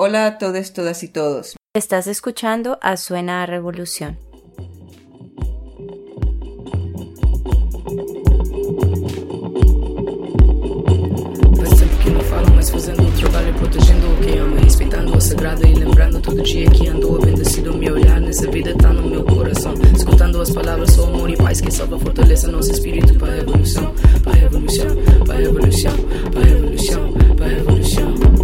Hola a todos, todas y todos. Estás escuchando a Suena a Revolución. Faz tempo que não falo, mas fazendo o trabalho, protegendo o que amo, respeitando o sagrado e lembrando todo dia que andou bendecido. Meu olhar nessa vida tá no meu coração. Escutando as palavras, sou amor e paz que salva, fortalece nosso espírito para a revolução, para a revolução, para a revolução, para a revolução, para a revolução.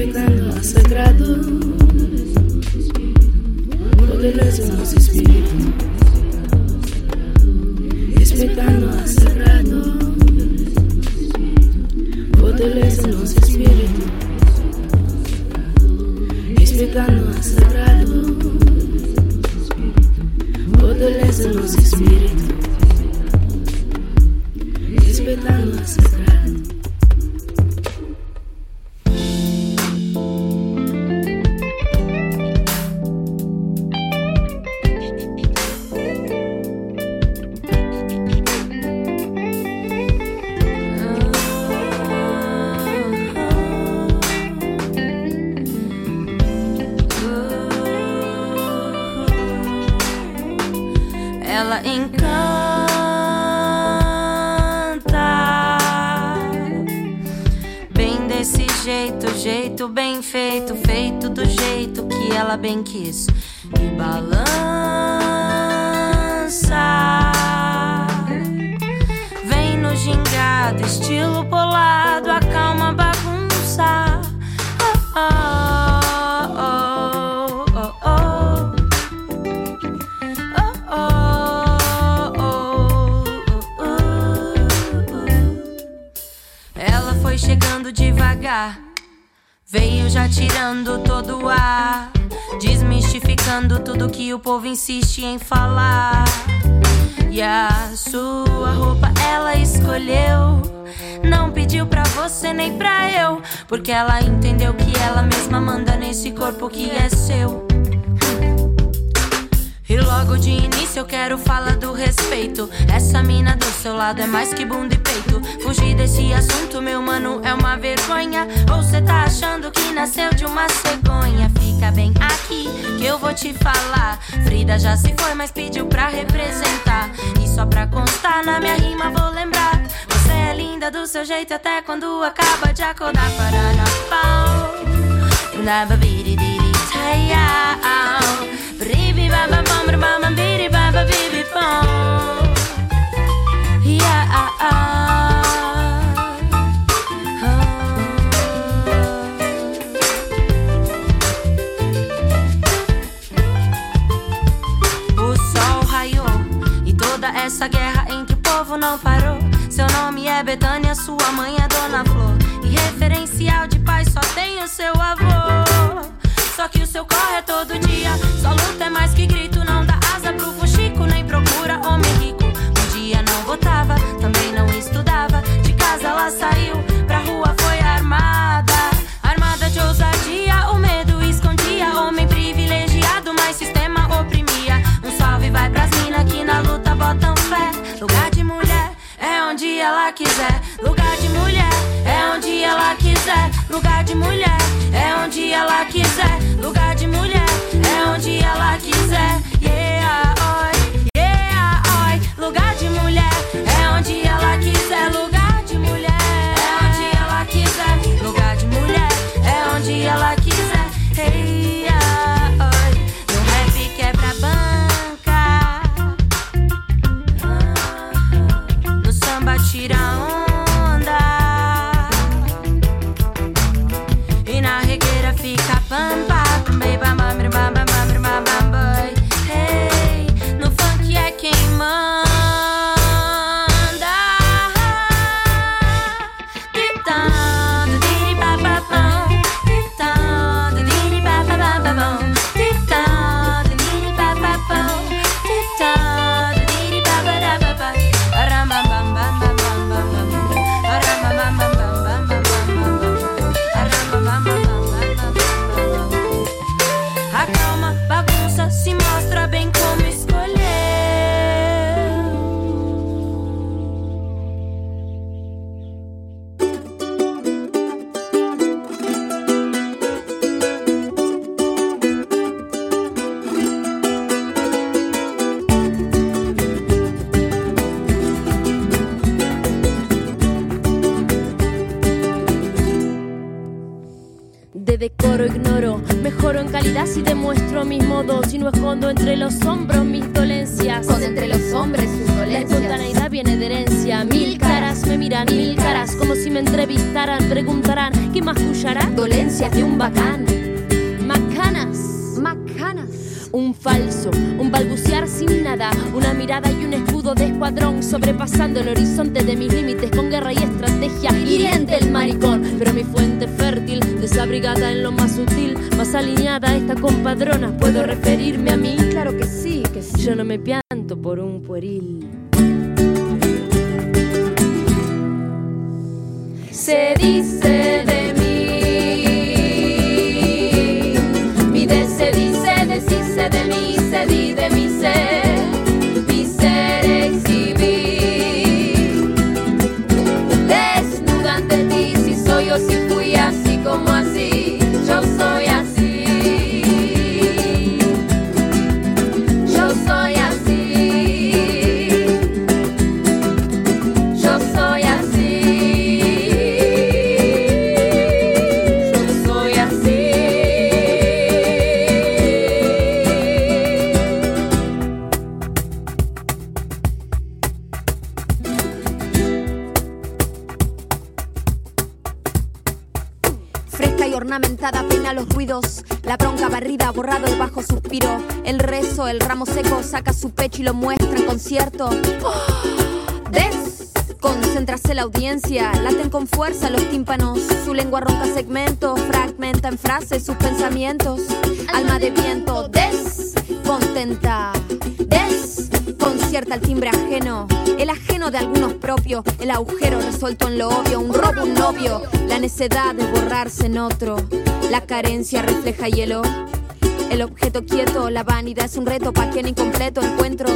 santificando a sagrado. Poderoso é nosso espírito, respeitando a sagrado. Poderoso é nosso espírito, respeitando a sagrado. Poderoso é nosso espírito, respeitando a sagrado. Ela bem quis. E balança, vem no gingado, estilo polado, acalma a bagunça. Oh, oh, oh, oh, oh. Oh, oh, oh. Ela foi chegando devagar, veio já tirando todo o ar, tudo que o povo insiste em falar. E a sua roupa ela escolheu. Não pediu pra você nem pra eu. Porque ela entendeu que ela mesma manda nesse corpo que é seu. E logo de início eu quero falar do respeito. Essa mina do seu lado é mais que bunda e peito. Fugir desse assunto, meu mano, é uma vergonha. Ou cê tá achando que nasceu de uma cegonha? Fica bem aqui que eu vou te falar. Frida já se foi, mas pediu pra representar. E só pra constar, na minha rima vou lembrar. Você é linda do seu jeito até quando acaba de acordar. Parana pau. Essa guerra entre o povo não parou. Seu nome é Betânia, sua mãe é Dona Flor. E referencial de pai só tem o seu avô. Só que o seu corre é todo dia. Só luta é Calidad si demuestro mis modos y no escondo entre los hombros mis dolencias. Con entre los hombres sus dolencias. La espontaneidad viene de herencia. Mil caras me miran, mil caras como si me entrevistaran. Preguntarán, ¿qué más escuchará? Dolencias de un bacán. Macanas. Macanas. Un falso, un balbucear sin nada, una mirada y un escudo de escuadrón sobrepasando el horizonte de mis límites con guerra y estrategia en lo más sutil, más alineada esta compadrona, ¿puedo referirme a mí? Claro que sí, que sí. Yo no me pianto por un pueril. Se dice Fresca y ornamentada peina los ruidos, la bronca barrida, borrado el bajo suspiro, el rezo, el ramo seco saca su pecho y lo muestra en concierto. Desconcéntrase la audiencia, laten con fuerza los tímpanos, su lengua ronca segmento, fragmenta en frases sus pensamientos. Alma de viento, descontenta, desconcierta el timbre ajeno, el ajeno de algunos propios, el agujero resuelto en lo obvio, un robo, un novio, la necedad de borrarse en otro, la carencia refleja hielo. El objeto quieto, la vanidad es un reto para quien incompleto encuentro.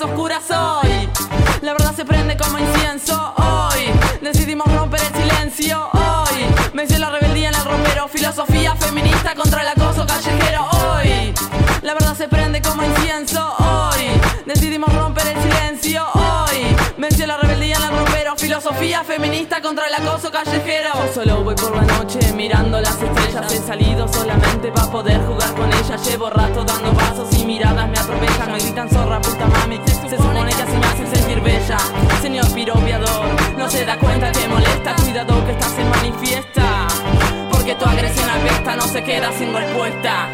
Oscuras hoy. La verdad se prende como incienso hoy. Decidimos romper el silencio hoy. Venció la rebeldía en el romero, filosofía feminista contra el acoso callejero hoy. La verdad se prende como incienso hoy. Decidimos romper el silencio hoy. Venció la rebeldía Filosofía feminista contra el acoso callejero. solo voy por la noche mirando las estrellas. He salido solamente para poder jugar con ellas. Llevo rato dando pasos y miradas me atropellan. Me gritan zorra, puta mami. No se da cuenta que molesta. Cuidado que estás en manifiesta. Porque tu agresión apesta, no se queda sin respuesta.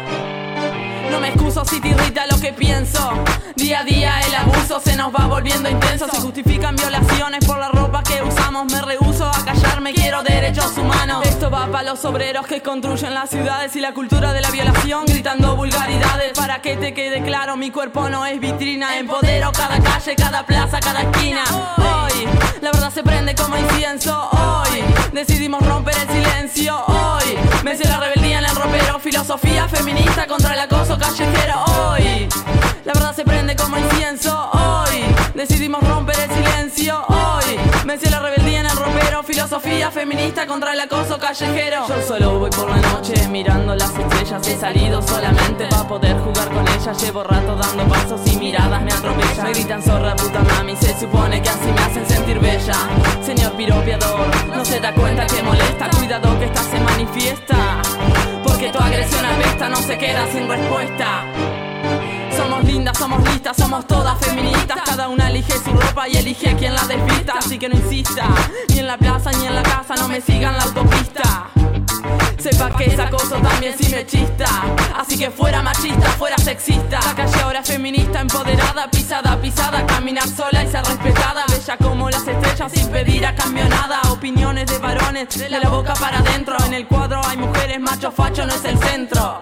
No me excuso si te irrita lo que pienso. Día a día el abuso se nos va volviendo intenso. Se justifican violaciones por la ropa que usamos. Me rehuso a callarme, derechos humanos. Esto va para los obreros que construyen las ciudades y la cultura de la violación. Gritando vulgaridades para que te quede claro. Mi cuerpo no es vitrina. Empodero cada calle, cada plaza, cada esquina. Hoy la verdad se prende como incienso. Hoy decidimos romper el silencio. Hoy me la rebeldía en el ropero. Filosofía feminista contra el acoso callejero hoy. La verdad se prende como incienso hoy. Decidimos romper el silencio hoy. Vencí la rebeldía en el ropero. Filosofía feminista contra el acoso callejero. Yo solo voy por la noche mirando las estrellas. He salido solamente para poder jugar con ellas. Llevo rato dando pasos y miradas me atropellan. Me gritan zorra puta mami. Se supone que así me hacen sentir bella. Señor piropiador, no se da cuenta que molesta. Cuidado que esta se manifiesta. Porque tu agresión apesta, no se queda sin respuesta. Lindas, somos listas, somos todas feministas. Cada una elige su ropa y elige quien la desvista. Así que no insista, ni en la plaza ni en la casa, no me sigan la autopista. Sepa que es acoso también si me chista. Así que fuera machista, fuera sexista. La calle ahora feminista, empoderada, pisada, pisada. Caminar sola y ser respetada. Bella como las estrellas sin pedir a cambio nada. Opiniones de varones, de la boca para adentro. En el cuadro hay mujeres, macho facho no es el centro.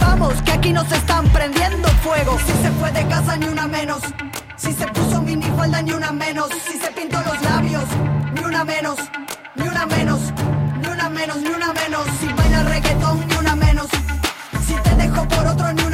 Vamos, que aquí nos están prendiendo fuego. Si se fue de casa, ni una menos. Si se puso minifalda, ni una menos. Si se pintó los labios, ni una menos. Ni una menos. Ni una menos, ni una menos. Si baila reggaetón, ni una menos. Si te dejo por otro, ni una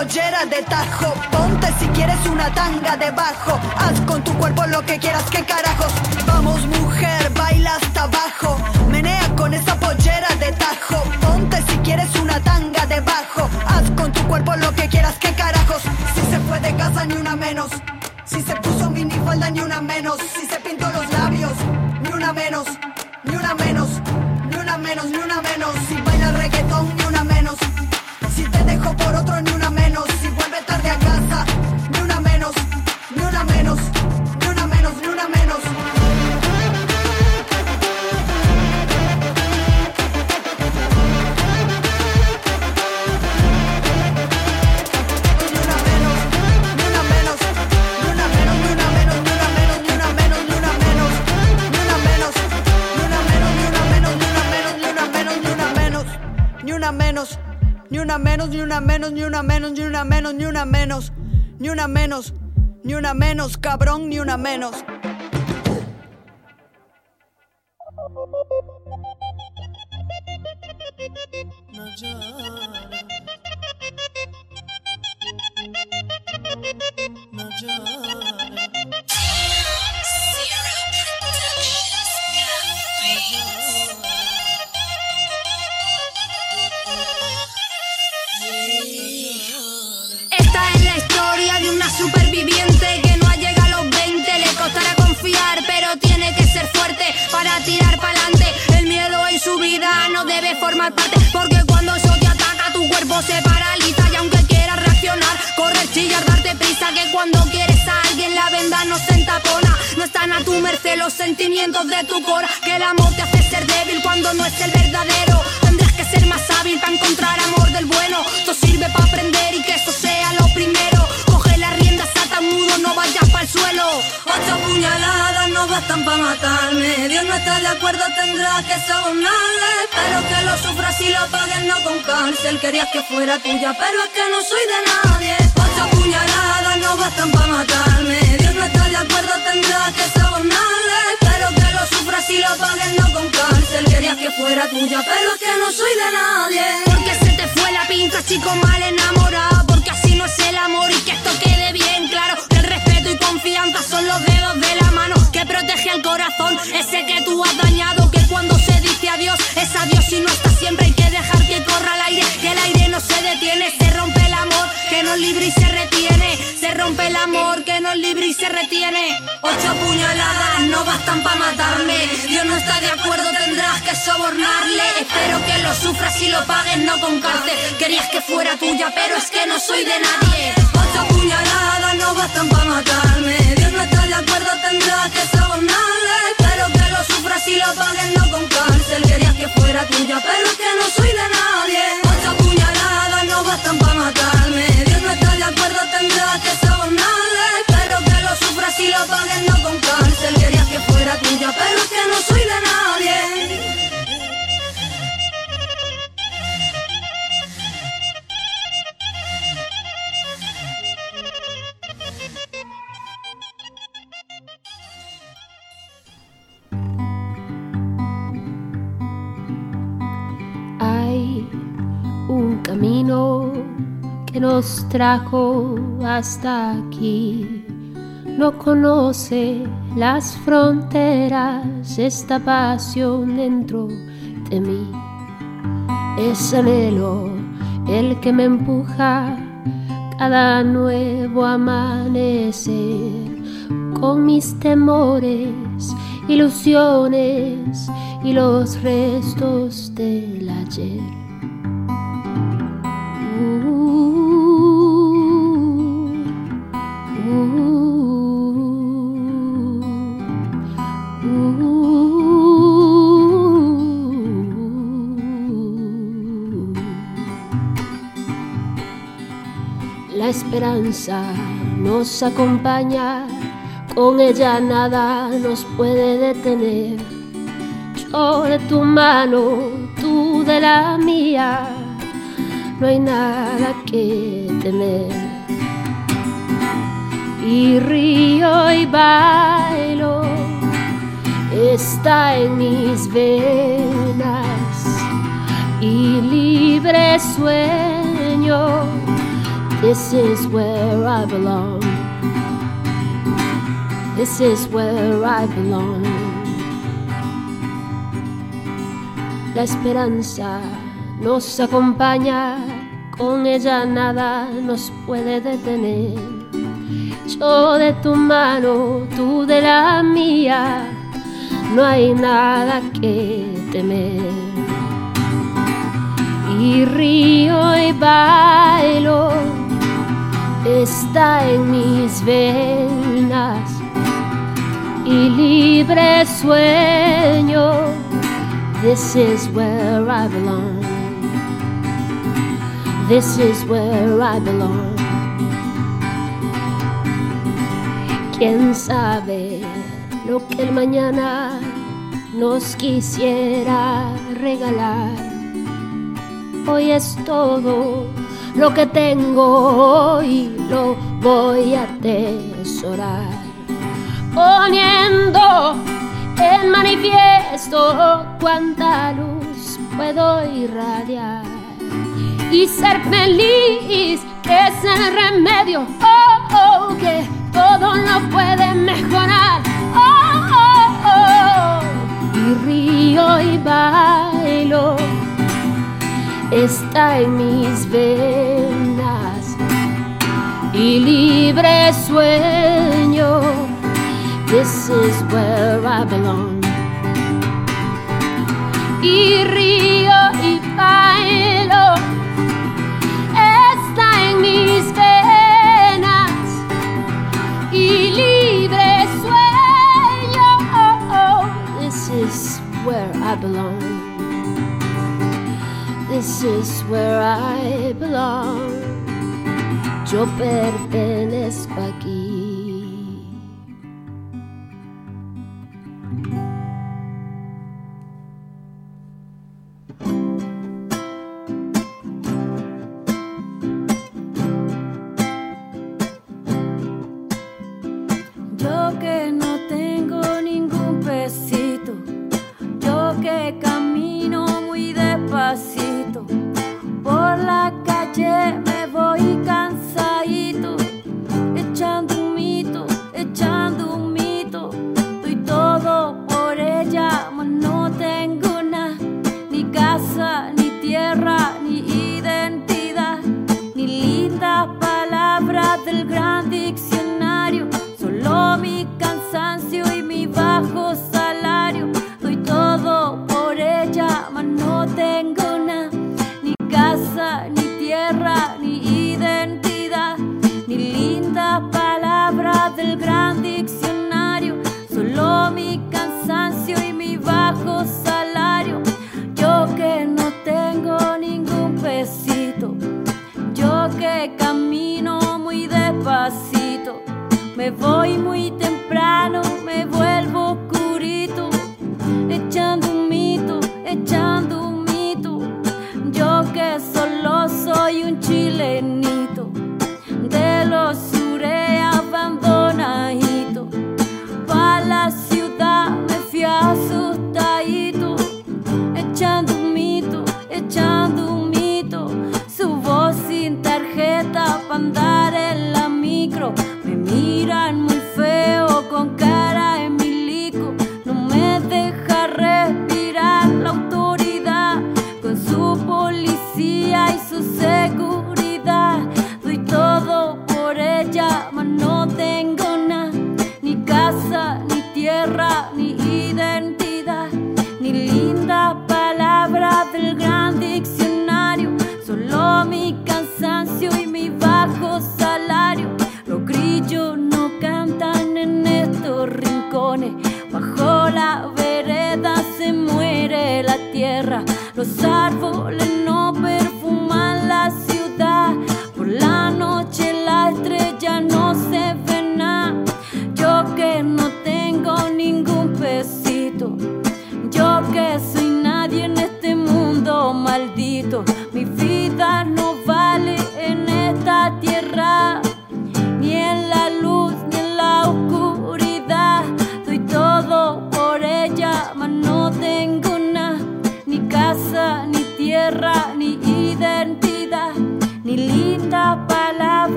pollera de tajo, ponte si quieres una tanga debajo, haz con tu cuerpo lo que quieras, que carajos. Vamos mujer, baila hasta abajo, menea con esa pollera de tajo, ponte si quieres una tanga debajo, haz con tu cuerpo lo que quieras, que carajos. Si se fue de casa ni una menos, si se puso minifalda ni una menos, si se pintó los labios, ni una menos, una menos, ni una menos, cabrón, ni una menos. Y aunque quieras reaccionar, correr, chillar, darte prisa, que cuando quieres salir. la venda no se entapona. No están a tu merced los sentimientos de tu cora. Que el amor te hace ser débil cuando no es el verdadero. Tendrás que ser más hábil para encontrar amor del bueno. Esto sirve para aprender y que eso sea lo primero. Coge las riendas, ata mudo, no vayas Ocho puñaladas no bastan para matarme. Dios no está de acuerdo, tendrás que sobornarle. Espero que lo sufras y lo pagues no con cárcel. Querías que fuera tuya, pero es que no soy de nadie. Ocho puñaladas no bastan para matarme. Dios no está de acuerdo, tendrás que sobornarle. Espero que lo sufras y lo pagues no con cárcel. Querías que fuera tuya, pero es que no soy de nadie. Porque se te fue la pinta, chico mal enamorado. Porque así no es el amor y que esto quede bien claro. Confianza son los dedos de la mano que protege el corazón. Ese que tú has dañado, que cuando se dice adiós es adiós y no está siempre. Hay que dejar que corra el aire, que el aire no se detiene. Se rompe el amor, que nos libre y se retiene. Se rompe el amor, que nos libre y se retiene. Ocho puñaladas no bastan para matarme. Dios no está de acuerdo, tendrás que sobornarle. Espero que lo sufras y lo pagues, no con cárcel. Querías que fuera tuya, pero es que no soy de nadie. Ocho puñaladas no bastan para matarme. Dios no está de acuerdo, tendrás que sobornarle. Espero que lo sufras y lo pagues, no con cárcel. Querías que fuera tuya, pero es que no soy de nadie. No bastan para matarme. Dios no está de acuerdo, tendrás que sobornarle. Espero que lo sufras y lo pagues, no con cárcel. Querías que fuera tuya, pero es que no soy de nadie. Nos trajo hasta aquí. No conoce las fronteras esta pasión dentro de mí. Es anhelo el que me empuja cada nuevo amanecer con mis temores, ilusiones y los restos del ayer. Esperanza nos acompaña, con ella nada nos puede detener. Yo de tu mano, tú de la mía, no hay nada que temer. Y río y bailo, está en mis venas, y libre sueño. This is where I belong. This is where I belong. La esperanza nos acompaña, con ella nada nos puede detener. Yo de tu mano, tú de la mía, no hay nada que temer. Y río y bailo, está en mis venas y libre sueño. This is where I belong. This is where I belong. Quién sabe lo que el mañana nos quisiera regalar. Hoy es todo lo que tengo y lo voy a atesorar. Poniendo en manifiesto cuánta luz puedo irradiar y ser feliz, es el remedio, oh, oh, que todo lo puede mejorar. Oh, oh, oh. Y río y bailo Esta en mis venas y libre sueño. This is where I belong. Y río y bailo, está en mis venas y libre sueño. This is where I belong. This is where I belong. Yo pertenezco aquí.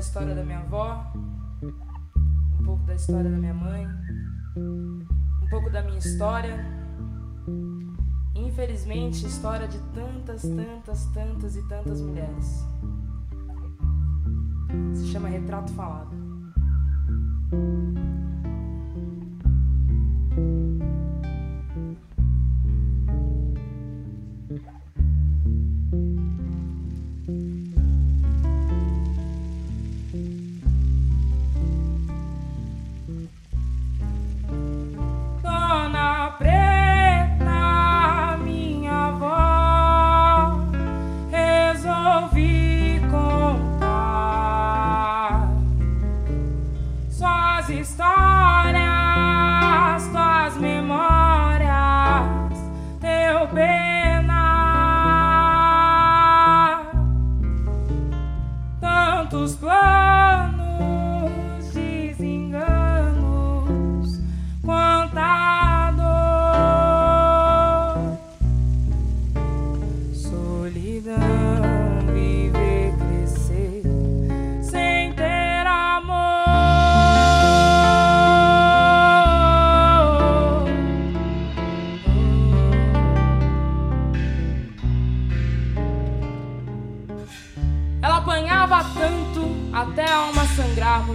História da minha avó, um pouco da história da minha mãe, um pouco da minha história. Infelizmente, história de tantas, tantas, tantas e tantas mulheres. Se chama Retrato Falado.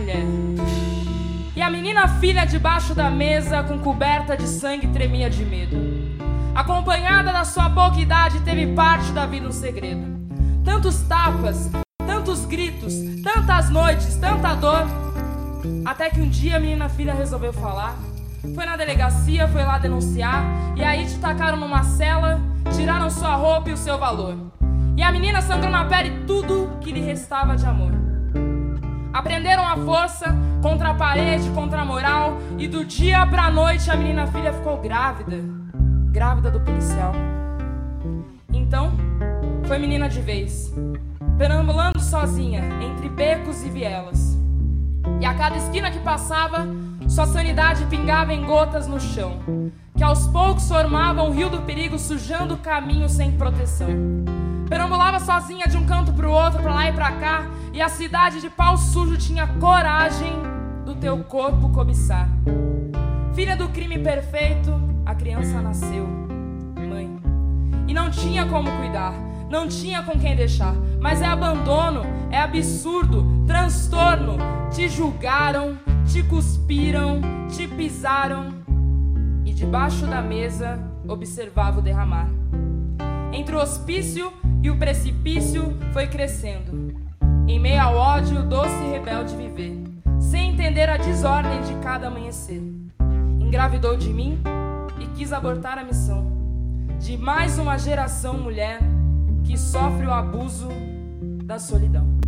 Mulher. E a menina filha debaixo da mesa, com coberta de sangue, tremia de medo. Acompanhada da sua pouca idade, teve parte da vida um segredo. Tantos tapas, tantos gritos, tantas noites, tanta dor. Até que um dia a menina filha resolveu falar. Foi na delegacia, foi lá denunciar. E aí te tacaram numa cela, tiraram sua roupa e o seu valor. E a menina sangrou na pele tudo que lhe restava de amor. Aprenderam a força contra a parede, contra a moral. E do dia pra noite a menina filha ficou grávida. Grávida do policial. Então, foi menina de vez. Perambulando sozinha, entre becos e vielas. E a cada esquina que passava, sua sanidade pingava em gotas no chão, que aos poucos formavam um rio do perigo, sujando o caminho sem proteção. Perambulava sozinha de um canto pro outro, pra lá e pra cá, e a cidade de pau sujo tinha coragem do teu corpo cobiçar. Filha do crime perfeito, a criança nasceu, mãe. E não tinha como cuidar, não tinha com quem deixar. Mas é abandono, é absurdo, transtorno. Te julgaram, te cuspiram, te pisaram. E debaixo da mesa observava o derramar. Entre o hospício e o precipício foi crescendo. Em meio ao ódio, doce e rebelde viver, sem entender a desordem de cada amanhecer. Engravidou de mim e quis abortar a missão de mais uma geração mulher que sofre o abuso da solidão.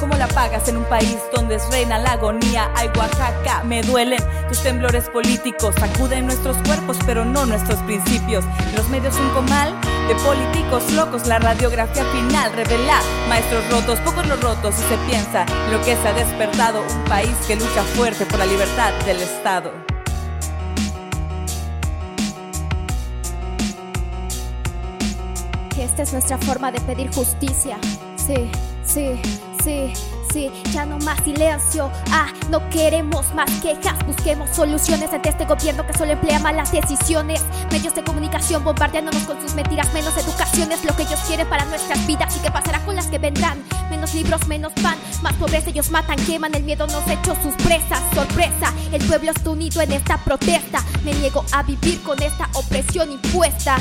¿Cómo la apagas en un país donde reina la agonía? Ay, Oaxaca, me duelen tus temblores políticos. Sacuden nuestros cuerpos, pero no nuestros principios. Los medios un comal de políticos locos. La radiografía final revela maestros rotos, pocos los rotos. Y se piensa en lo que se ha despertado un país que lucha fuerte por la libertad del Estado. Esta es nuestra forma de pedir justicia. Sí, sí, sí, sí. Ya no más silencio. Ah, no queremos más quejas. Busquemos soluciones ante este gobierno que solo emplea malas decisiones. Medios de comunicación bombardeándonos con sus mentiras. Menos educación es lo que ellos quieren para nuestras vidas. ¿Y qué pasará con las que vendrán? Menos libros, menos pan. Más pobreza, ellos matan, queman. El miedo nos hecho sus presas. Sorpresa, el pueblo está unido en esta protesta. Me niego a vivir con esta opresión impuesta.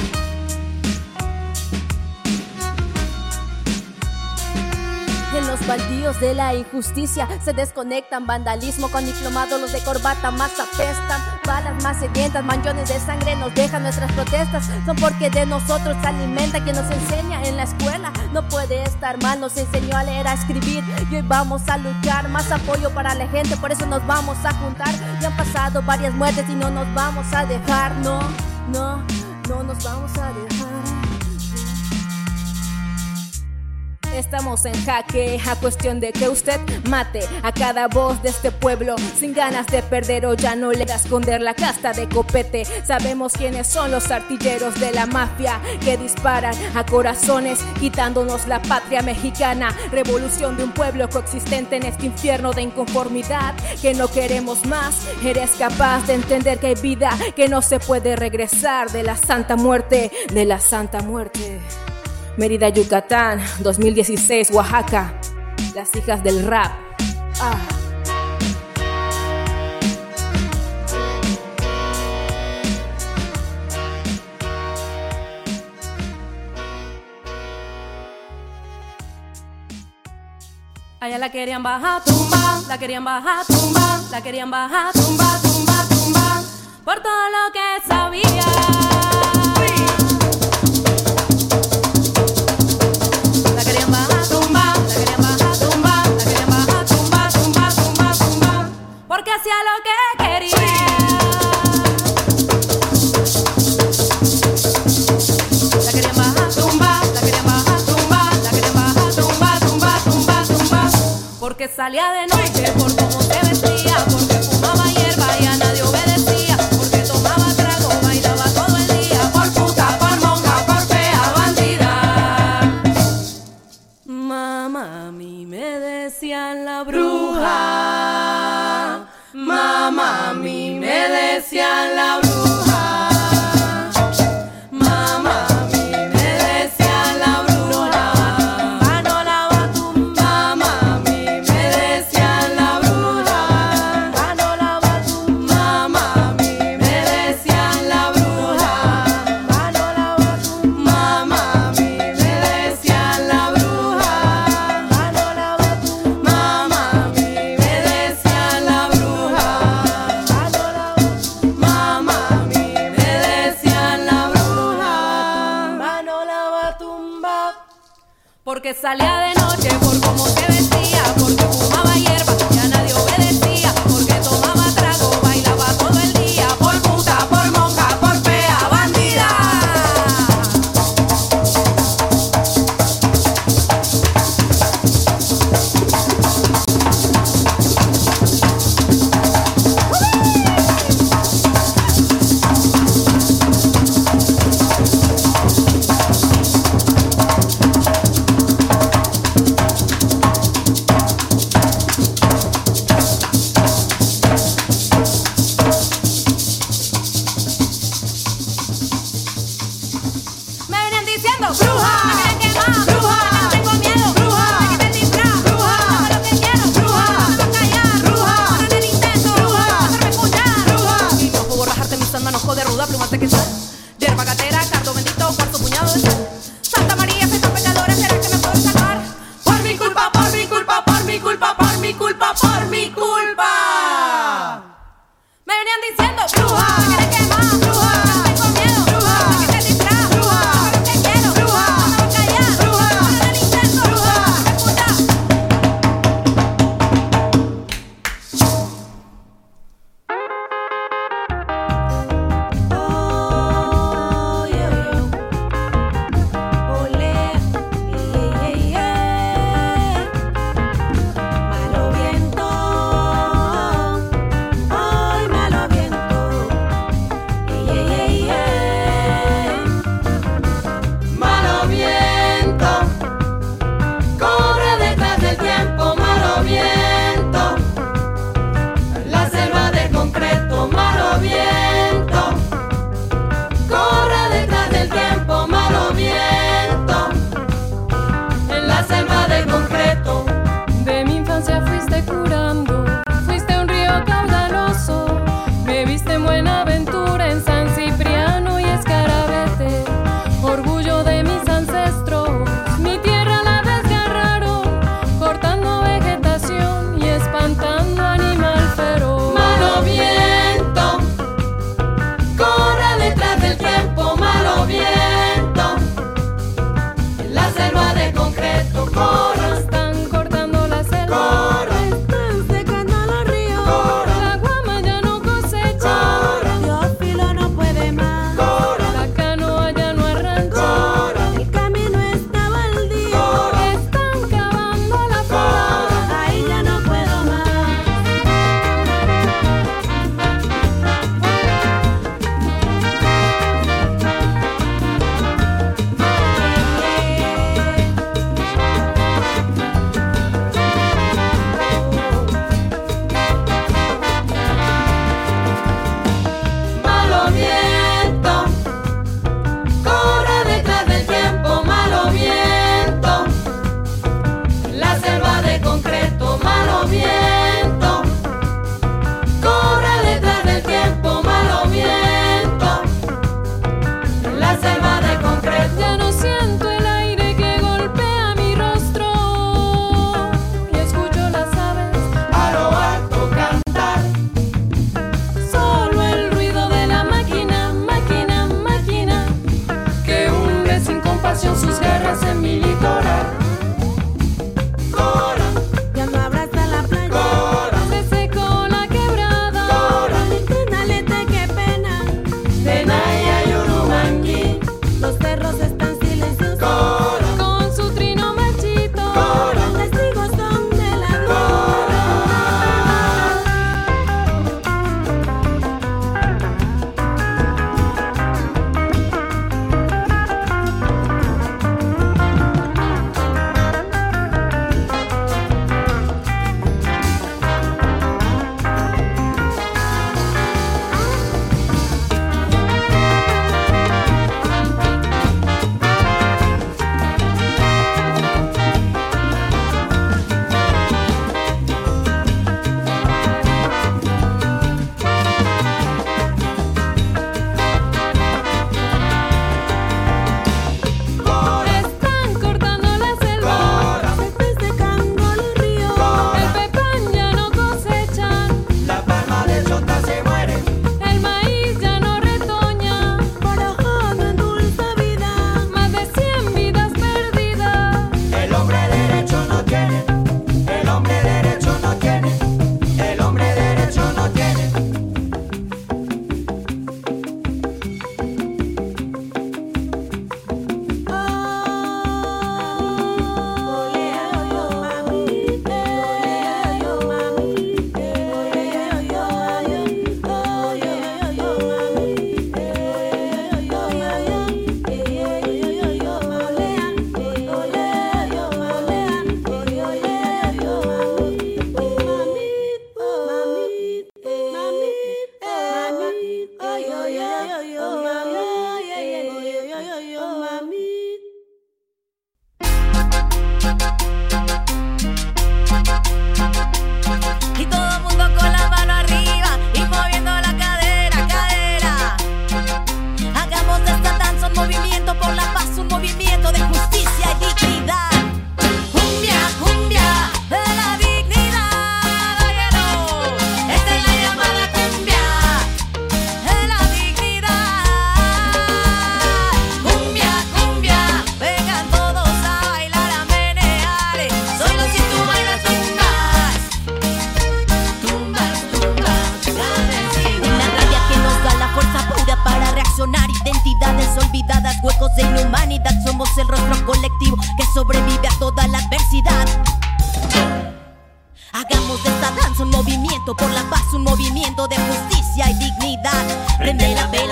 Los baldíos de la injusticia. Se desconectan vandalismo con diplomado los de corbata más apestan. Balas más sedientas manchones de sangre nos dejan nuestras protestas. Son porque de nosotros se alimenta quien nos enseña en la escuela. No puede estar mal nos enseñó a leer a escribir. Y hoy vamos a luchar más apoyo para la gente por eso nos vamos a juntar. Ya han pasado varias muertes y no nos vamos a dejar no no no nos vamos a dejar Estamos en jaque a cuestión de que usted mate a cada voz de este pueblo sin ganas de perder o ya no le da esconder la casta de copete. Sabemos quiénes son los artilleros de la mafia que disparan a corazones quitándonos la patria mexicana. Revolución de un pueblo coexistente en este infierno de inconformidad que no queremos más. Eres capaz de entender que hay vida que no se puede regresar de la santa muerte, de la santa muerte. Mérida, Yucatán, 2016, Oaxaca, las hijas del rap. Ah. Allá la querían bajar, tumba, la querían bajar, tumba, la querían bajar, tumba, tumba, tumba, por todo lo que sabía. Lo que quería. La querían bajar, tumba, la querían bajar, tumba, la querían bajar, tumba, tumba, tumba, tumba, porque salía de noche por cómo se vestía, porque fumaba me decían la Salía de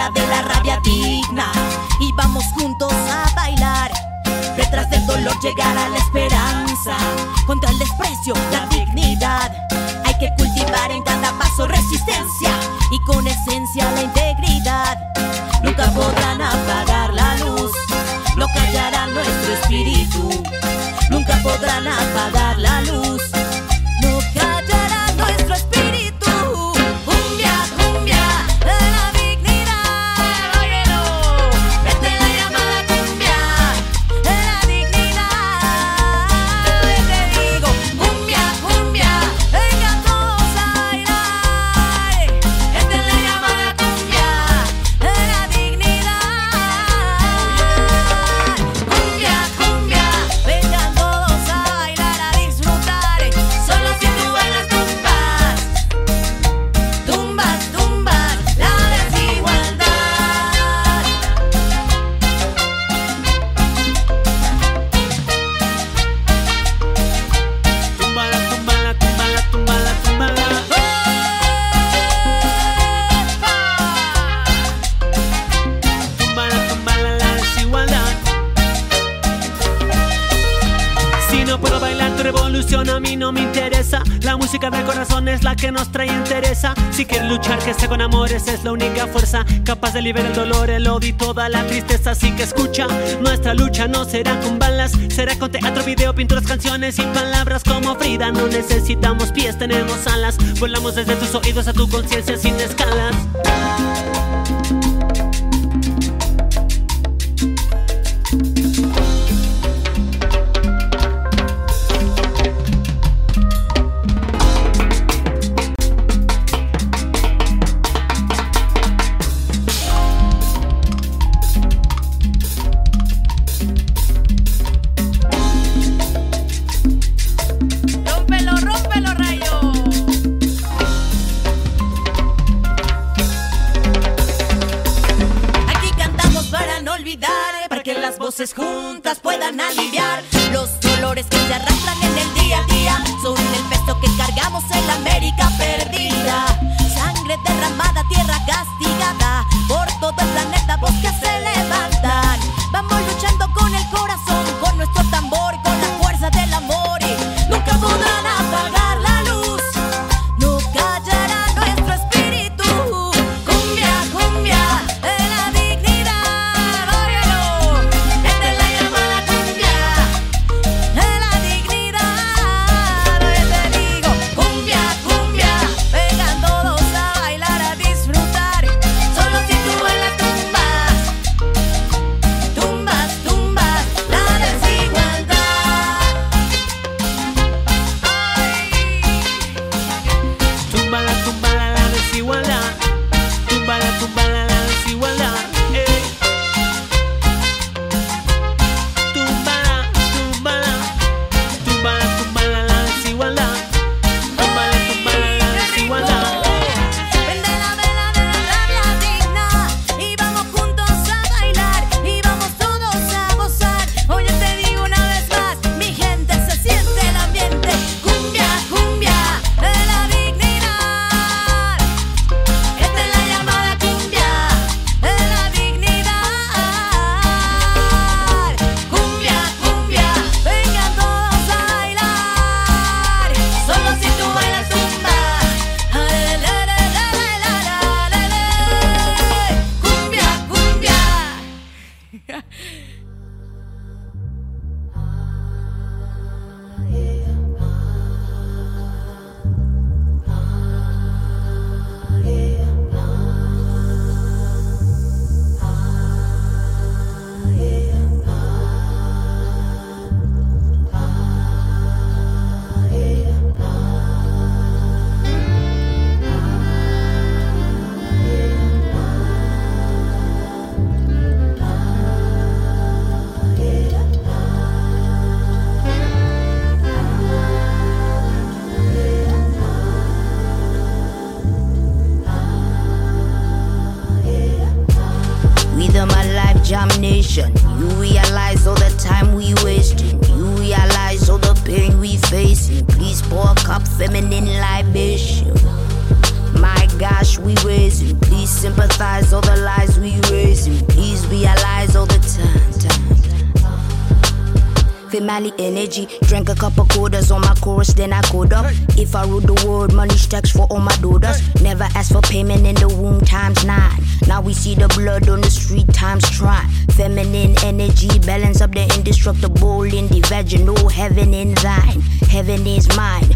De la rabia digna y vamos juntos a bailar. Detrás del dolor llegará la esperanza, contra el desprecio, la dignidad. Hay que cultivar en cada paso resistencia y con esencia la integridad. Nunca podrán apagar la luz, no callarán nuestro espíritu. Nunca podrán apagar la luz. Única fuerza capaz de liberar el dolor, el odio y toda la tristeza. Así que escucha, nuestra lucha no será con balas, será con teatro, video, pinturas, canciones y palabras como Frida. No necesitamos pies, tenemos alas. Volamos desde tus oídos a tu conciencia sin escalas. Family energy, drank a couple quarters on my chorus, then I code up. If I rule the world, money stacks for all my daughters. Never ask for payment in the womb times nine. Now we see the blood on the street times try. Feminine energy, balance up the indestructible in the vaginal. Heaven in thine, heaven is mine.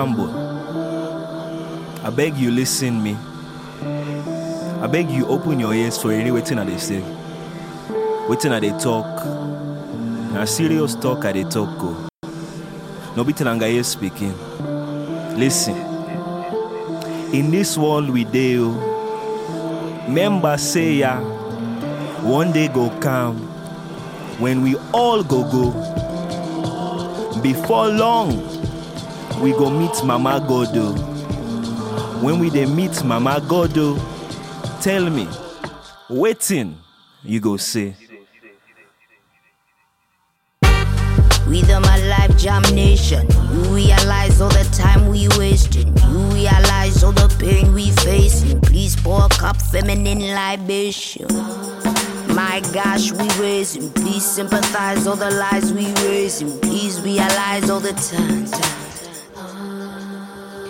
Fanboy, I beg you listen me. I beg you open your ears for any waiting that they say. Waiting that they talk. Now serious talk at they talk go. No be Tenangaye speaking. Listen. In this world we deal, oh, members say ya, one day go come when we all go go. Before long, we go meet Mama Godo. Oh. When we dey meet Mama Godo, oh, tell me, waiting you go say. Rhythm a life jam nation. You realize all the time we wasting. You realize all the pain we facing. Please pour a cup feminine libation. My gosh, we raising. Please sympathize all the lies we raising. Please realize all the time. time.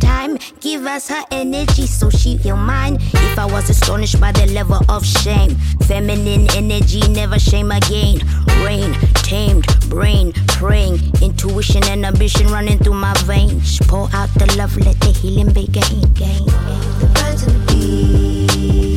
time. Give us her energy so she feel mine. If I was astonished by the level of shame, feminine energy never shame again. Rain, tamed, brain, praying, intuition and ambition running through my veins. Pour out the love, let the healing begin. The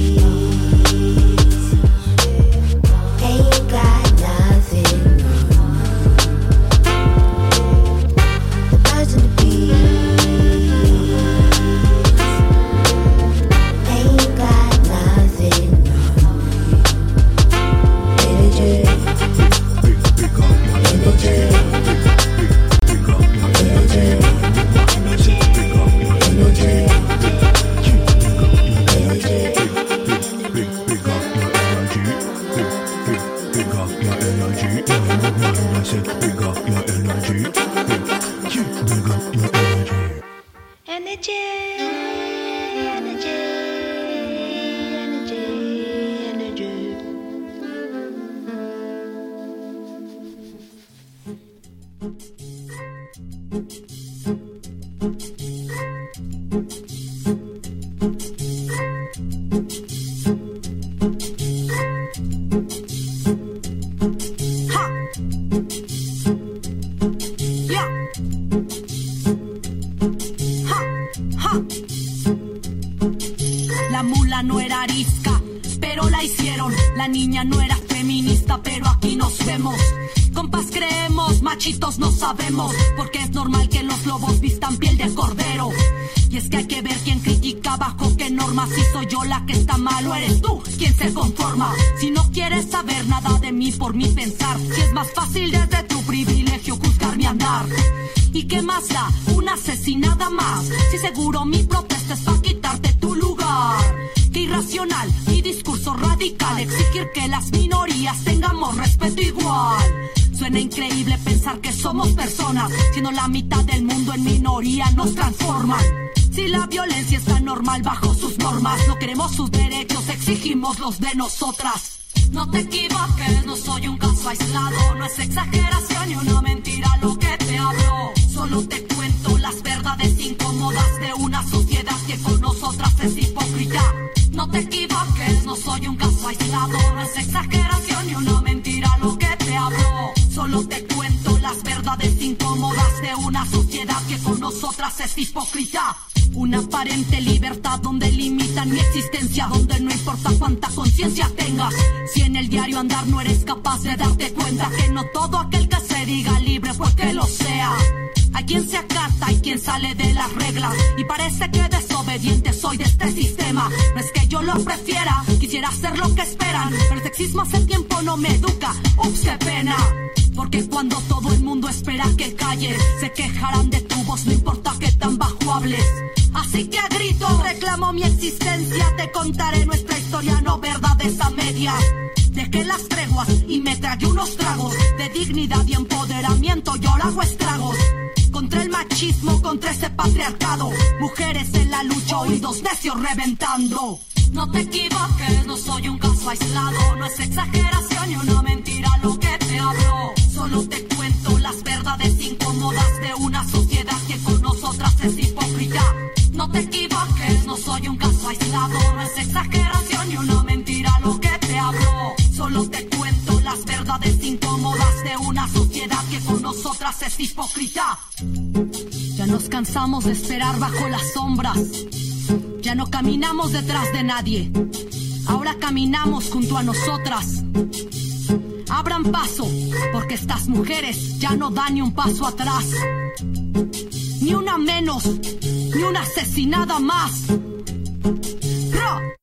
exigimos los de nosotras. No te equivoques, no soy un caso aislado, no es exageración ni una mentira lo que te hablo. Solo te cuento las verdades incómodas de una sociedad que con nosotras es hipócrita. No te equivoques, no soy un caso aislado, no es exageración ni una mentira lo que te hablo. Solo te cuento las verdades incómodas de una sociedad que con nosotras es hipócrita. Una aparente libertad donde limitan mi existencia, donde no importa cuánta conciencia tengas. Si en el diario andar no eres capaz de darte cuenta que no todo aquel que se diga libre porque lo sea. Hay quien se acata, hay quien sale de las reglas y parece que desobediente soy de este sistema. No es que yo lo prefiera, quisiera hacer lo que esperan, pero el sexismo hace tiempo no me educa. Ups, qué pena. Porque cuando todo el mundo espera que calle, se quejarán de tu voz, no importa que tan bajo hables. Así que a grito reclamo mi existencia, te contaré nuestra historia, no verdades a medias. Dejé las treguas y me tragué unos tragos de dignidad y empoderamiento, yo lo hago estragos. Contra el machismo, contra ese patriarcado, mujeres en la lucha, oídos necios reventando. No te equivoques, no soy un caso aislado, no es exageración ni una mentira lo que Solo te cuento las verdades incómodas de una sociedad que con nosotras es hipócrita. No te equivoques, no soy un caso aislado, no es exageración ni una mentira lo que te hablo. Solo te cuento las verdades incómodas de una sociedad que con nosotras es hipócrita. Ya nos cansamos de esperar bajo las sombras. Ya no caminamos detrás de nadie. Ahora caminamos junto a nosotras. Abran paso, porque estas mujeres ya no dan ni un paso atrás. Ni una menos, ni una asesinada más. ¡Ra!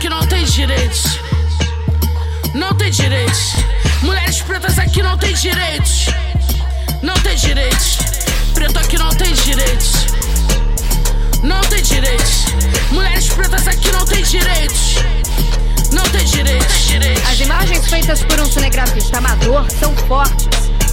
Aqui não tem direitos. Não tem direitos. Mulheres pretas aqui não tem direitos. Não tem direitos. Preto aqui não tem direitos. Não tem direitos. Mulheres pretas aqui não tem direitos. Não tem direitos. As imagens feitas por um cinegrafista amador são fortes.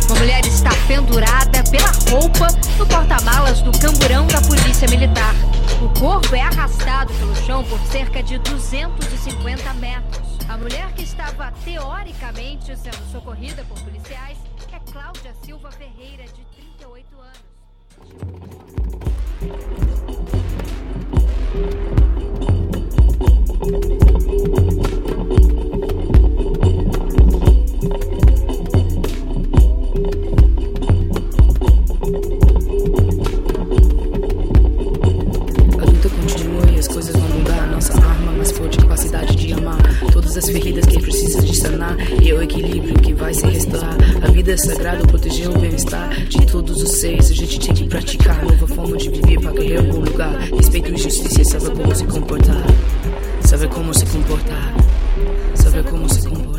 Uma mulher está pendurada pela roupa no porta-malas do camburão da Polícia Militar. O corpo é arrastado pelo chão por cerca de 250 metros. A mulher que estava teoricamente sendo socorrida por policiais é Cláudia Silva Ferreira, de 38 anos. as feridas que precisa de sanar e é o equilíbrio que vai se restaurar. A vida é sagrada, proteger o bem-estar de todos os seres. A gente tem que praticar nova forma de viver para ganhar algum lugar. Respeito e justiça, saber como se comportar. Saber como se comportar. Saber como se comportar.